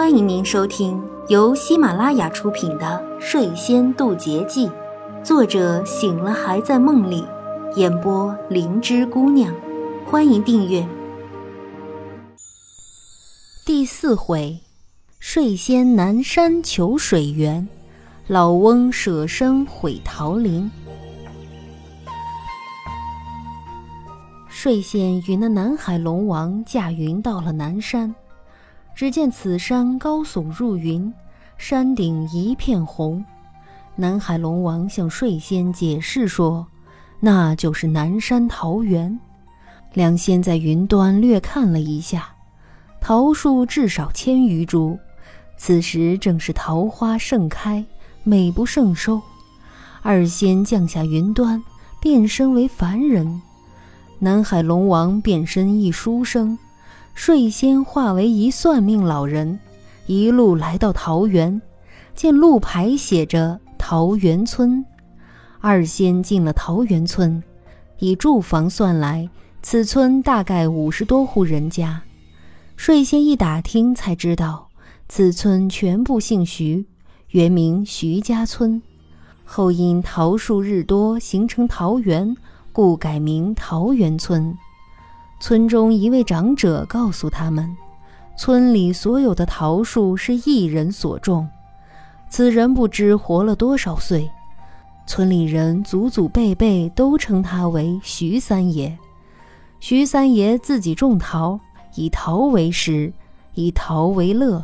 欢迎您收听由喜马拉雅出品的《睡仙渡劫记》，作者醒了还在梦里，演播灵芝姑娘。欢迎订阅。第四回，睡仙南山求水源，老翁舍身毁桃林。睡仙与那南海龙王驾云到了南山。只见此山高耸入云，山顶一片红。南海龙王向睡仙解释说：“那就是南山桃源。”两仙在云端略看了一下，桃树至少千余株，此时正是桃花盛开，美不胜收。二仙降下云端，变身为凡人。南海龙王变身一书生。睡仙化为一算命老人，一路来到桃园，见路牌写着“桃源村”。二仙进了桃源村，以住房算来，此村大概五十多户人家。睡仙一打听，才知道此村全部姓徐，原名徐家村，后因桃树日多，形成桃园，故改名桃源村。村中一位长者告诉他们，村里所有的桃树是一人所种，此人不知活了多少岁，村里人祖祖辈辈都称他为徐三爷。徐三爷自己种桃，以桃为食，以桃为乐，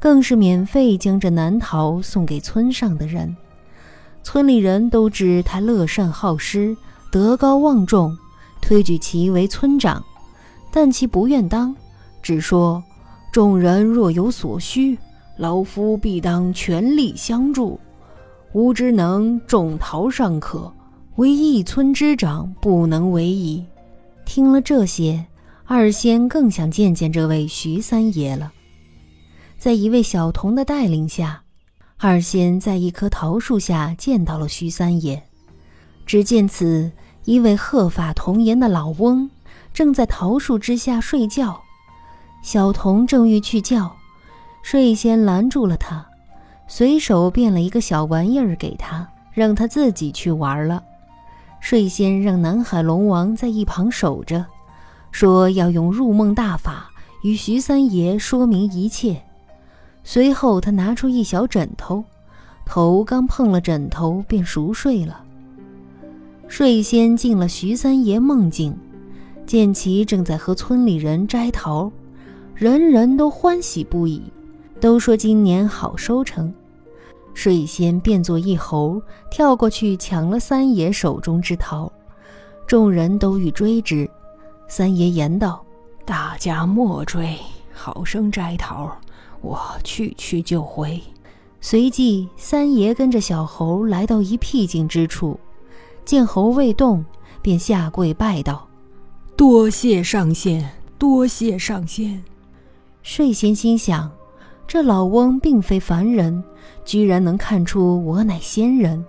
更是免费将这南桃送给村上的人。村里人都知他乐善好施，德高望重。推举其为村长，但其不愿当，只说：“众人若有所需，老夫必当全力相助。吾之能种桃尚可，唯一村之长不能为矣。”听了这些，二仙更想见见这位徐三爷了。在一位小童的带领下，二仙在一棵桃树下见到了徐三爷。只见此。一位鹤发童颜的老翁正在桃树之下睡觉，小童正欲去叫，睡仙拦住了他，随手变了一个小玩意儿给他，让他自己去玩了。睡仙让南海龙王在一旁守着，说要用入梦大法与徐三爷说明一切。随后他拿出一小枕头，头刚碰了枕头便熟睡了。睡仙进了徐三爷梦境，见其正在和村里人摘桃，人人都欢喜不已，都说今年好收成。睡仙变作一猴，跳过去抢了三爷手中之桃，众人都欲追之，三爷言道：“大家莫追，好生摘桃，我去去就回。”随即，三爷跟着小猴来到一僻静之处。见猴未动，便下跪拜道：“多谢上仙，多谢上仙。”睡仙心想：这老翁并非凡人，居然能看出我乃仙人，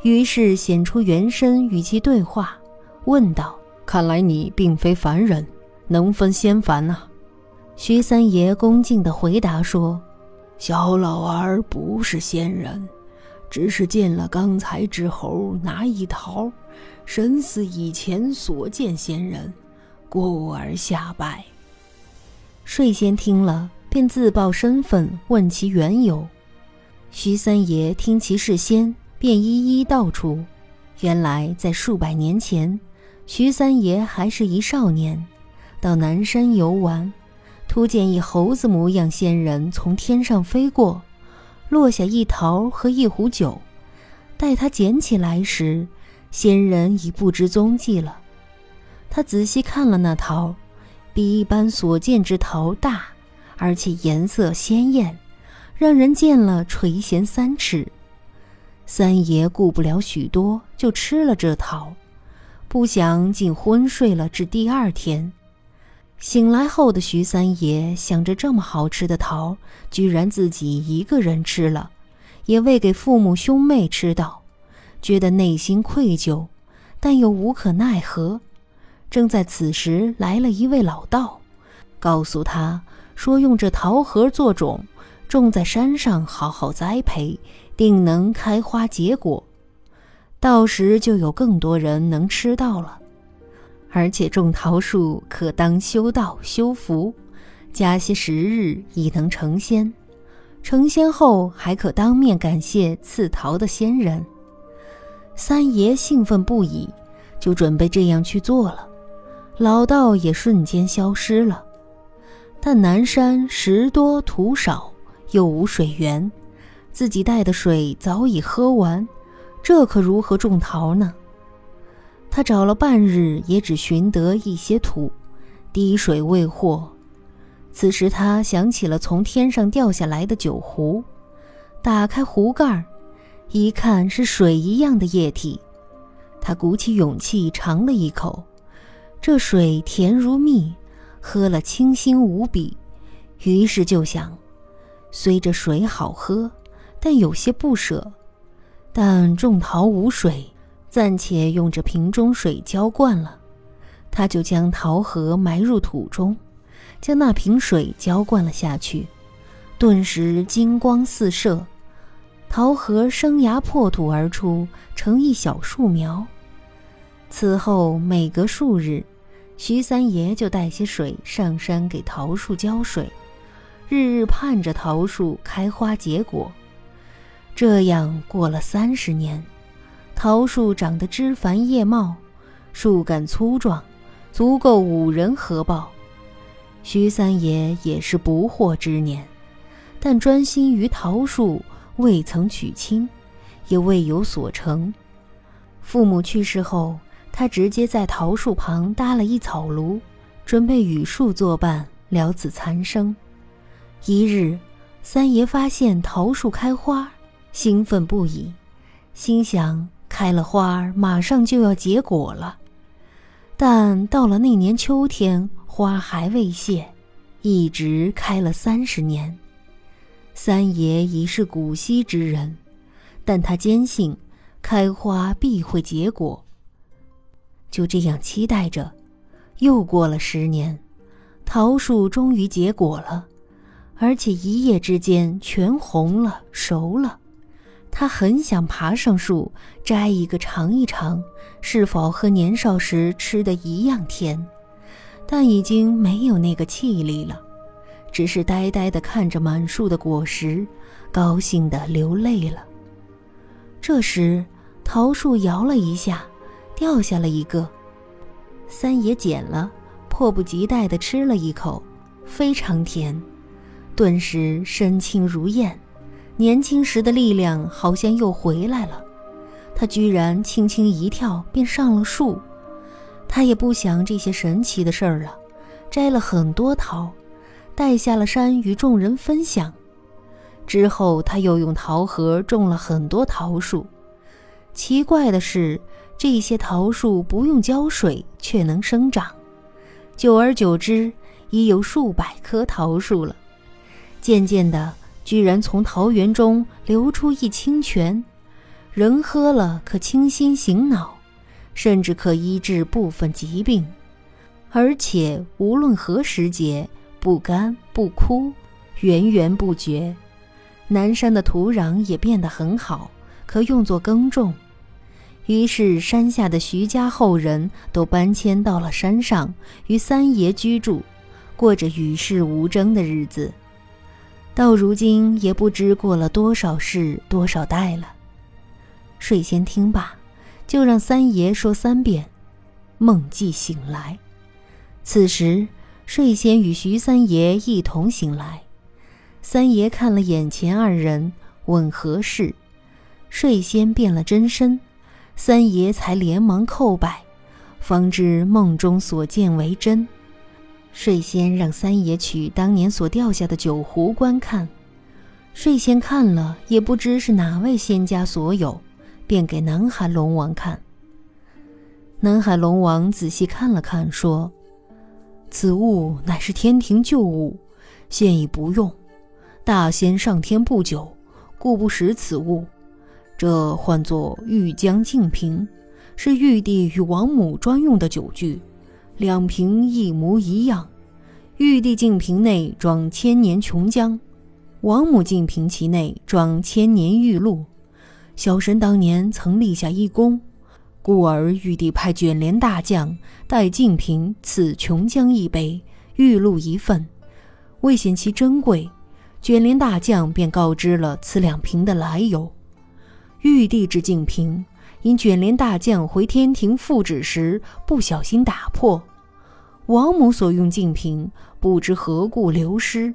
于是显出原身与其对话，问道：“看来你并非凡人，能分仙凡啊？”徐三爷恭敬地回答说：“小老儿不是仙人。”只是见了刚才之猴拿一桃，神似以前所见仙人，故而下拜。睡仙听了，便自报身份，问其缘由。徐三爷听其是仙，便一一道出。原来在数百年前，徐三爷还是一少年，到南山游玩，突见一猴子模样仙人从天上飞过。落下一桃和一壶酒，待他捡起来时，仙人已不知踪迹了。他仔细看了那桃，比一般所见之桃大，而且颜色鲜艳，让人见了垂涎三尺。三爷顾不了许多，就吃了这桃，不想竟昏睡了至第二天。醒来后的徐三爷想着这么好吃的桃，居然自己一个人吃了，也未给父母兄妹吃到，觉得内心愧疚，但又无可奈何。正在此时，来了一位老道，告诉他说用这桃核做种，种在山上，好好栽培，定能开花结果。到时就有更多人能吃到了。而且种桃树可当修道修福，加些时日已能成仙。成仙后还可当面感谢赐桃的仙人。三爷兴奋不已，就准备这样去做了。老道也瞬间消失了。但南山石多土少，又无水源，自己带的水早已喝完，这可如何种桃呢？他找了半日，也只寻得一些土，滴水未获。此时他想起了从天上掉下来的酒壶，打开壶盖一看是水一样的液体。他鼓起勇气尝了一口，这水甜如蜜，喝了清新无比。于是就想，虽这水好喝，但有些不舍。但种桃无水，暂且用这瓶中水浇灌了。他就将桃核埋入土中。将那瓶水浇灌了下去，顿时金光四射，桃核生芽破土而出，成一小树苗。此后每隔数日，徐三爷就带些水上山给桃树浇水，日日盼着桃树开花结果。这样过了三十年，桃树长得枝繁叶茂，树干粗壮，足够五人合抱。徐三爷也是不惑之年，但专心于桃树，未曾娶亲，也未有所成。父母去世后，他直接在桃树旁搭了一草庐，准备与树作伴，了此残生。一日，三爷发现桃树开花，兴奋不已，心想开了花儿马上就要结果了。但到了那年秋天。花还未谢，一直开了三十年。三爷已是古稀之人，但他坚信开花必会结果。就这样期待着，又过了十年，桃树终于结果了，而且一夜之间全红了，熟了。他很想爬上树摘一个尝一尝，是否和年少时吃的一样甜。但已经没有那个气力了，只是呆呆地看着满树的果实，高兴地流泪了。这时，桃树摇了一下，掉下了一个。三爷捡了，迫不及待地吃了一口，非常甜，顿时身轻如燕，年轻时的力量好像又回来了。他居然轻轻一跳，便上了树。他也不想这些神奇的事儿了，摘了很多桃，带下了山与众人分享。之后，他又用桃核种了很多桃树。奇怪的是，这些桃树不用浇水却能生长，久而久之，已有数百棵桃树了。渐渐的，居然从桃园中流出一清泉，人喝了可清心醒脑。甚至可医治部分疾病，而且无论何时节，不干不枯，源源不绝。南山的土壤也变得很好，可用作耕种。于是山下的徐家后人都搬迁到了山上，与三爷居住，过着与世无争的日子。到如今也不知过了多少世多少代了。睡先听罢。就让三爷说三遍，梦既醒来。此时，睡仙与徐三爷一同醒来。三爷看了眼前二人，问何事，睡仙变了真身，三爷才连忙叩拜，方知梦中所见为真。睡仙让三爷取当年所掉下的酒壶观看，睡仙看了也不知是哪位仙家所有。便给南海龙王看。南海龙王仔细看了看，说：“此物乃是天庭旧物，现已不用。大仙上天不久，故不识此物。这唤作玉江净瓶，是玉帝与王母专用的酒具，两瓶一模一样。玉帝净瓶内装千年琼浆，王母净瓶其内装千年玉露。小神当年曾立下一功，故而玉帝派卷帘大将带净瓶赐琼浆一杯，玉露一份，为显其珍贵。卷帘大将便告知了此两瓶的来由。玉帝之净瓶，因卷帘大将回天庭复旨时不小心打破。王母所用净瓶，不知何故流失。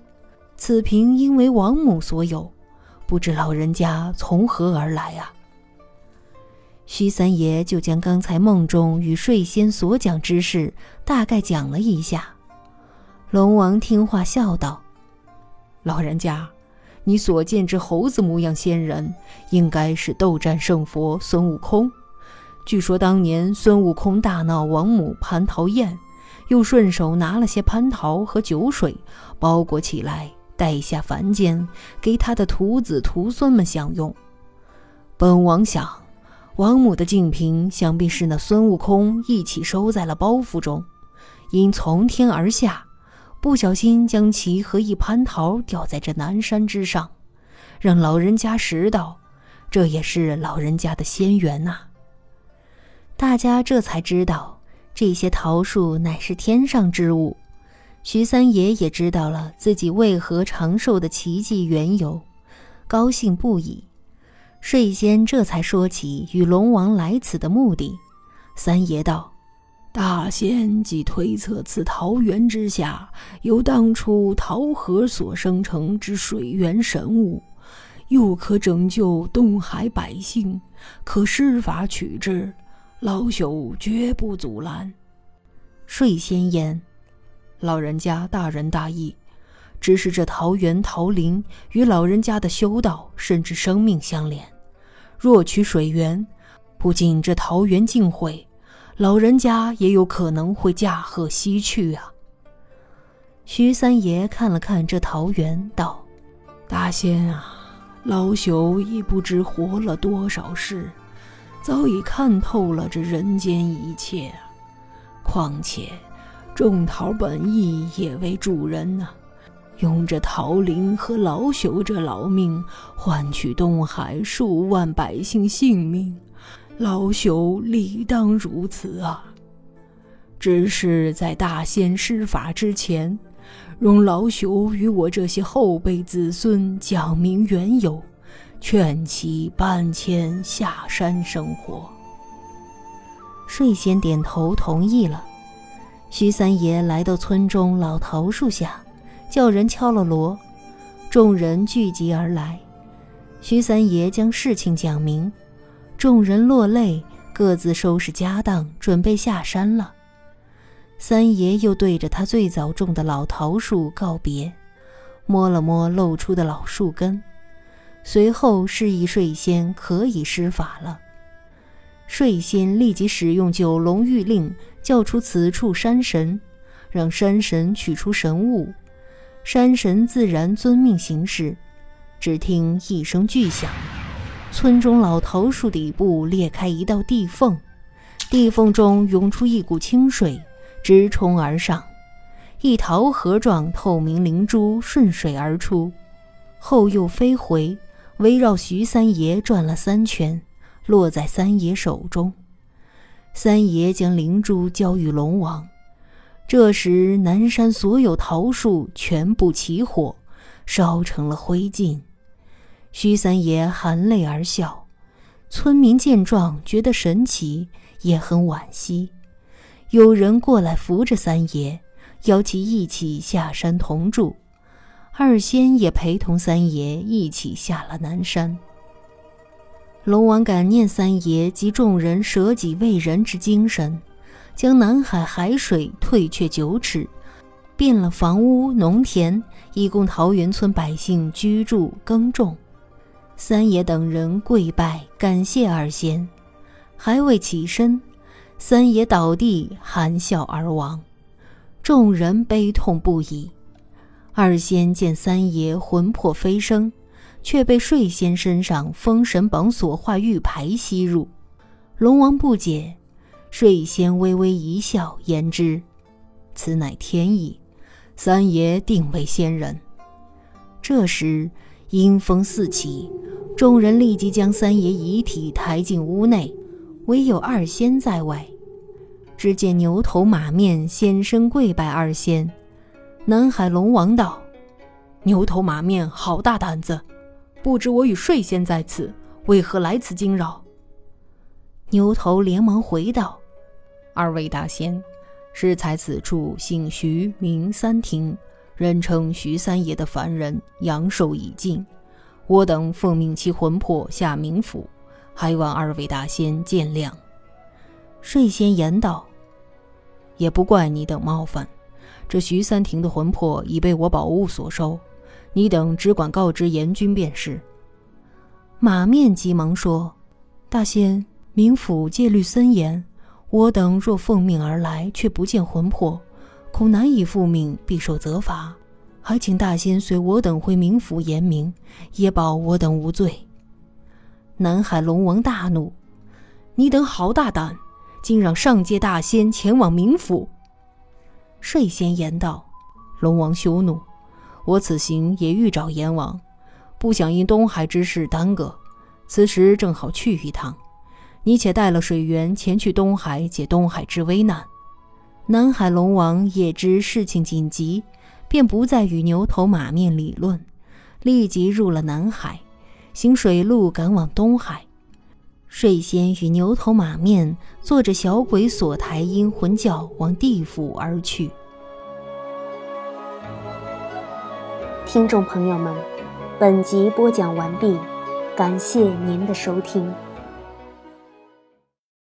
此瓶应为王母所有，不知老人家从何而来啊？徐三爷就将刚才梦中与睡仙所讲之事大概讲了一下。龙王听话笑道：“老人家，你所见之猴子模样仙人，应该是斗战胜佛孙悟空。据说当年孙悟空大闹王母蟠桃宴。”又顺手拿了些蟠桃和酒水，包裹起来带下凡间，给他的徒子徒孙们享用。本王想，王母的净瓶想必是那孙悟空一起收在了包袱中，因从天而下，不小心将其和一蟠桃掉在这南山之上，让老人家拾到，这也是老人家的仙缘呐。大家这才知道。这些桃树乃是天上之物，徐三爷也知道了自己为何长寿的奇迹缘由，高兴不已。睡仙这才说起与龙王来此的目的。三爷道：“大仙即推测此桃源之下有当初桃核所生成之水源神物，又可拯救东海百姓，可施法取之。”老朽绝不阻拦。睡仙言：“老人家大仁大义，只是这桃园桃林与老人家的修道甚至生命相连。若取水源，不仅这桃园尽毁，老人家也有可能会驾鹤西去啊。”徐三爷看了看这桃园，道：“大仙啊，老朽已不知活了多少世。”早已看透了这人间一切，况且种桃本意也为助人呐，用这桃林和老朽这老命换取东海数万百姓性命，老朽理当如此啊。只是在大仙施法之前，容老朽与我这些后辈子孙讲明缘由。劝其搬迁下山生活。睡仙点头同意了。徐三爷来到村中老桃树下，叫人敲了锣，众人聚集而来。徐三爷将事情讲明，众人落泪，各自收拾家当，准备下山了。三爷又对着他最早种的老桃树告别，摸了摸露出的老树根。随后示意睡仙可以施法了。睡仙立即使用九龙玉令，叫出此处山神，让山神取出神物。山神自然遵命行事。只听一声巨响，村中老桃树底部裂开一道地缝，地缝中涌出一股清水，直冲而上，一桃核状透明灵珠顺水而出，后又飞回。围绕徐三爷转了三圈，落在三爷手中。三爷将灵珠交与龙王。这时，南山所有桃树全部起火，烧成了灰烬。徐三爷含泪而笑。村民见状，觉得神奇，也很惋惜。有人过来扶着三爷，邀其一起下山同住。二仙也陪同三爷一起下了南山。龙王感念三爷及众人舍己为人之精神，将南海海水退却九尺，变了房屋农田，以供桃源村百姓居住耕种。三爷等人跪拜感谢二仙，还未起身，三爷倒地含笑而亡，众人悲痛不已。二仙见三爷魂魄飞升，却被睡仙身上封神榜所化玉牌吸入。龙王不解，睡仙微微一笑，言之：“此乃天意。三爷定为仙人。这时阴风四起，众人立即将三爷遗体抬进屋内，唯有二仙在外。只见牛头马面先身跪拜二仙。南海龙王道：“牛头马面好大胆子，不知我与睡仙在此，为何来此惊扰？”牛头连忙回道：“二位大仙，适才此处姓徐名三庭，人称徐三爷的凡人阳寿已尽，我等奉命其魂魄下冥府，还望二位大仙见谅。”睡仙言道。也不怪你等冒犯，这徐三庭的魂魄已被我宝物所收，你等只管告知阎君便是。马面急忙说：“大仙，冥府戒律森严，我等若奉命而来，却不见魂魄，恐难以复命，必受责罚。还请大仙随我等回冥府言明，也保我等无罪。”南海龙王大怒：“你等好大胆！”竟让上界大仙前往冥府。睡仙言道：“龙王休怒，我此行也欲找阎王，不想因东海之事耽搁。此时正好去一趟，你且带了水源前去东海解东海之危难。”南海龙王也知事情紧急，便不再与牛头马面理论，立即入了南海，行水路赶往东海。睡仙与牛头马面坐着小鬼锁台阴魂轿往地府而去。听众朋友们，本集播讲完毕，感谢您的收听。